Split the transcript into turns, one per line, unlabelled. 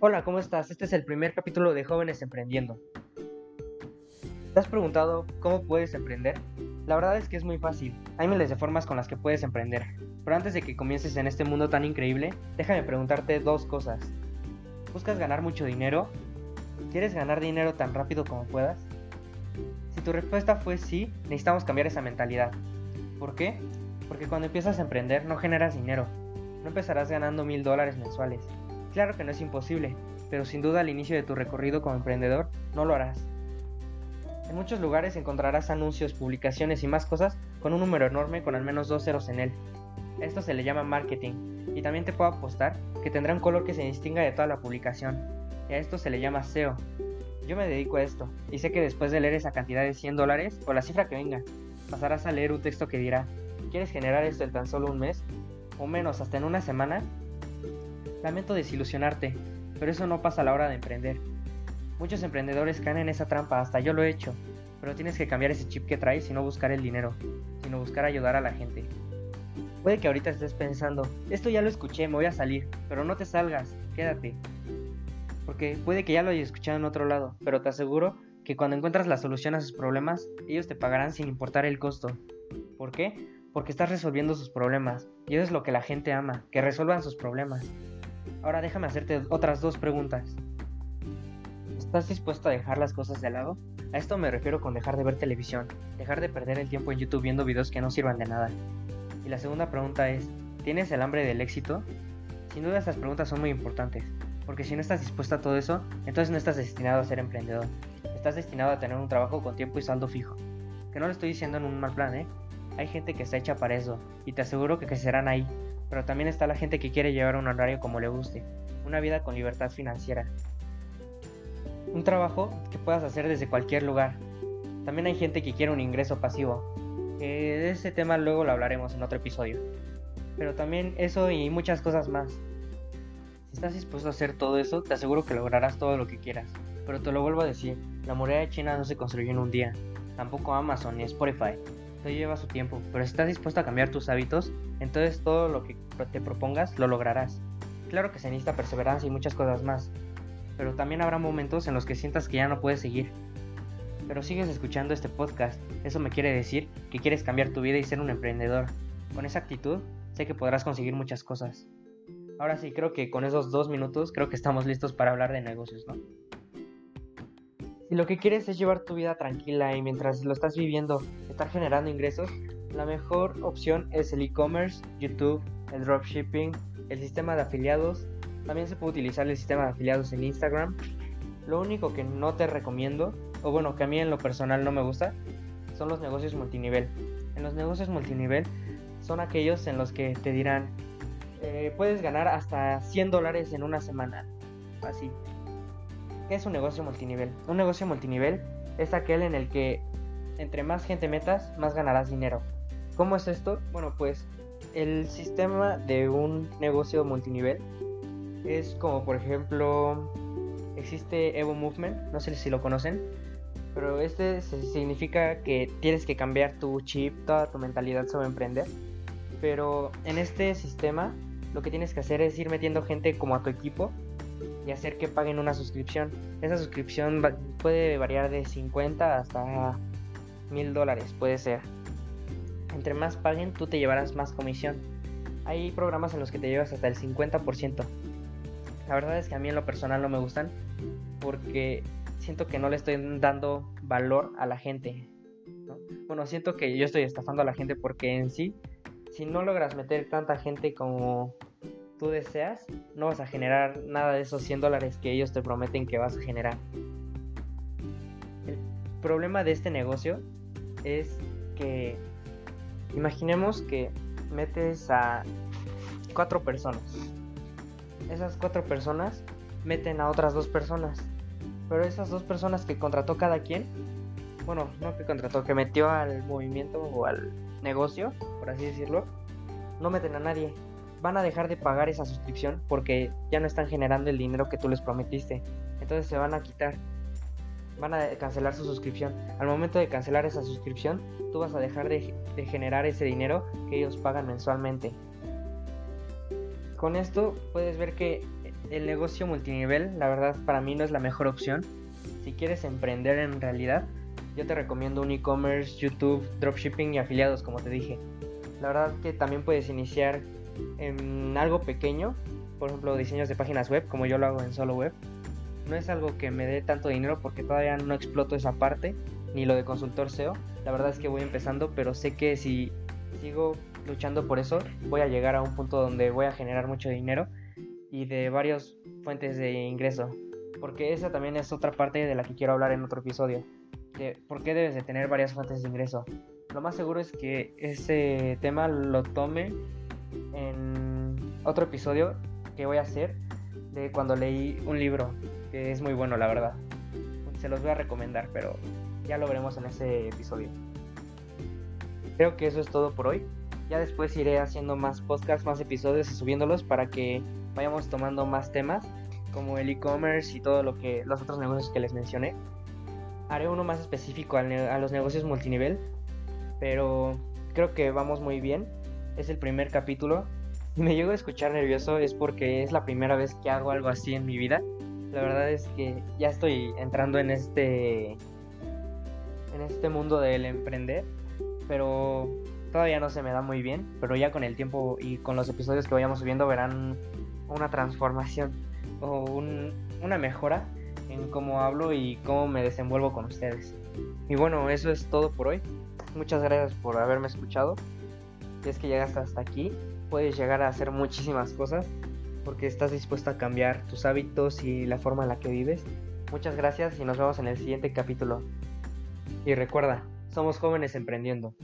Hola, ¿cómo estás? Este es el primer capítulo de Jóvenes Emprendiendo. ¿Te has preguntado cómo puedes emprender? La verdad es que es muy fácil. Hay miles de formas con las que puedes emprender. Pero antes de que comiences en este mundo tan increíble, déjame preguntarte dos cosas. ¿Buscas ganar mucho dinero? ¿Quieres ganar dinero tan rápido como puedas? Si tu respuesta fue sí, necesitamos cambiar esa mentalidad. ¿Por qué? Porque cuando empiezas a emprender no generas dinero. No empezarás ganando mil dólares mensuales Claro que no es imposible, pero sin duda al inicio de tu recorrido como emprendedor no lo harás. En muchos lugares encontrarás anuncios, publicaciones y más cosas con un número enorme con al menos dos ceros en él. Esto se le llama marketing y también te puedo apostar que tendrá un color que se distinga de toda la publicación. Y a esto se le llama SEO. Yo me dedico a esto y sé que después de leer esa cantidad de 100 dólares o la cifra que venga, pasarás a leer un texto que dirá, ¿quieres generar esto en tan solo un mes? O menos, hasta en una semana, Lamento desilusionarte, pero eso no pasa a la hora de emprender. Muchos emprendedores caen en esa trampa, hasta yo lo he hecho, pero tienes que cambiar ese chip que traes y no buscar el dinero, sino buscar ayudar a la gente. Puede que ahorita estés pensando, esto ya lo escuché, me voy a salir, pero no te salgas, quédate. Porque puede que ya lo hayas escuchado en otro lado, pero te aseguro que cuando encuentras la solución a sus problemas, ellos te pagarán sin importar el costo. ¿Por qué? Porque estás resolviendo sus problemas, y eso es lo que la gente ama, que resuelvan sus problemas. Ahora déjame hacerte otras dos preguntas. ¿Estás dispuesto a dejar las cosas de lado? A esto me refiero con dejar de ver televisión, dejar de perder el tiempo en YouTube viendo videos que no sirvan de nada. Y la segunda pregunta es, ¿tienes el hambre del éxito? Sin duda estas preguntas son muy importantes, porque si no estás dispuesto a todo eso, entonces no estás destinado a ser emprendedor. Estás destinado a tener un trabajo con tiempo y saldo fijo. Que no lo estoy diciendo en un mal plan, ¿eh? Hay gente que está hecha para eso, y te aseguro que crecerán ahí, pero también está la gente que quiere llevar un horario como le guste, una vida con libertad financiera. Un trabajo que puedas hacer desde cualquier lugar. También hay gente que quiere un ingreso pasivo. de ese tema luego lo hablaremos en otro episodio. Pero también eso y muchas cosas más. Si estás dispuesto a hacer todo eso, te aseguro que lograrás todo lo que quieras. Pero te lo vuelvo a decir, la muralla china no se construyó en un día. Tampoco Amazon ni Spotify todo lleva su tiempo, pero si estás dispuesto a cambiar tus hábitos, entonces todo lo que te propongas lo lograrás. Claro que se necesita perseverancia y muchas cosas más, pero también habrá momentos en los que sientas que ya no puedes seguir. Pero sigues escuchando este podcast, eso me quiere decir que quieres cambiar tu vida y ser un emprendedor. Con esa actitud, sé que podrás conseguir muchas cosas. Ahora sí, creo que con esos dos minutos, creo que estamos listos para hablar de negocios, ¿no? Si lo que quieres es llevar tu vida tranquila y mientras lo estás viviendo, estar generando ingresos, la mejor opción es el e-commerce, YouTube, el dropshipping, el sistema de afiliados. También se puede utilizar el sistema de afiliados en Instagram. Lo único que no te recomiendo, o bueno, que a mí en lo personal no me gusta, son los negocios multinivel. En los negocios multinivel son aquellos en los que te dirán, eh, puedes ganar hasta 100 dólares en una semana. Así, ¿Qué es un negocio multinivel? Un negocio multinivel es aquel en el que entre más gente metas, más ganarás dinero. ¿Cómo es esto? Bueno, pues el sistema de un negocio multinivel es como por ejemplo existe Evo Movement, no sé si lo conocen, pero este significa que tienes que cambiar tu chip, toda tu mentalidad sobre emprender. Pero en este sistema lo que tienes que hacer es ir metiendo gente como a tu equipo y hacer que paguen una suscripción. Esa suscripción puede variar de 50 hasta 1000 dólares, puede ser. Entre más paguen, tú te llevarás más comisión. Hay programas en los que te llevas hasta el 50%. La verdad es que a mí en lo personal no me gustan porque siento que no le estoy dando valor a la gente. Bueno, siento que yo estoy estafando a la gente porque en sí, si no logras meter tanta gente como tú deseas, no vas a generar nada de esos 100 dólares que ellos te prometen que vas a generar. El problema de este negocio es que imaginemos que metes a cuatro personas. Esas cuatro personas meten a otras dos personas. Pero esas dos personas que contrató cada quien, bueno, no que contrató, que metió al movimiento o al negocio, por así decirlo, no meten a nadie van a dejar de pagar esa suscripción porque ya no están generando el dinero que tú les prometiste. Entonces se van a quitar. Van a cancelar su suscripción. Al momento de cancelar esa suscripción, tú vas a dejar de, generar ese dinero que ellos pagan mensualmente. Con esto puedes ver que el negocio multinivel, la verdad, para mí no es la mejor opción. Si quieres emprender en realidad, yo te recomiendo un e-commerce, YouTube, dropshipping y afiliados, como te dije. La verdad que también puedes iniciar en algo pequeño, por ejemplo, diseños de páginas web, como yo lo hago en solo web. No es algo que me dé tanto dinero porque todavía no exploto esa parte, ni lo de consultor SEO. La verdad es que voy empezando, pero sé que si sigo luchando por eso, voy a llegar a un punto donde voy a generar mucho dinero y de varias fuentes de ingreso. Porque esa también es otra parte de la que quiero hablar en otro episodio. De por qué debes de tener varias fuentes de ingreso. Lo más seguro es que ese tema lo tome en otro episodio que voy a hacer de cuando leí un libro que es muy bueno la verdad. Se los voy a recomendar, pero ya lo veremos en ese episodio. Creo que eso es todo por hoy. Ya después iré haciendo más podcasts, más episodios y subiéndolos para que vayamos tomando más temas como el e-commerce y todo lo que los otros negocios que les mencioné. Haré uno más específico a, los negocios multinivel, pero creo que vamos muy bien. Es el primer capítulo. Si me llego a escuchar nervioso es porque es la primera vez que hago algo así en mi vida. La verdad es que ya estoy entrando en este en este mundo del emprender, pero todavía no se me da muy bien, pero ya con el tiempo y con los episodios que vayamos subiendo verán una transformación o una mejora en cómo hablo y cómo me desenvuelvo con ustedes. Y bueno, eso es todo por hoy. Muchas gracias por haberme escuchado. Si es que llegaste hasta aquí, puedes llegar a hacer muchísimas cosas porque estás dispuesto a cambiar tus hábitos y la forma en la que vives. Muchas gracias y nos vemos en el siguiente capítulo. Y recuerda, somos jóvenes emprendiendo.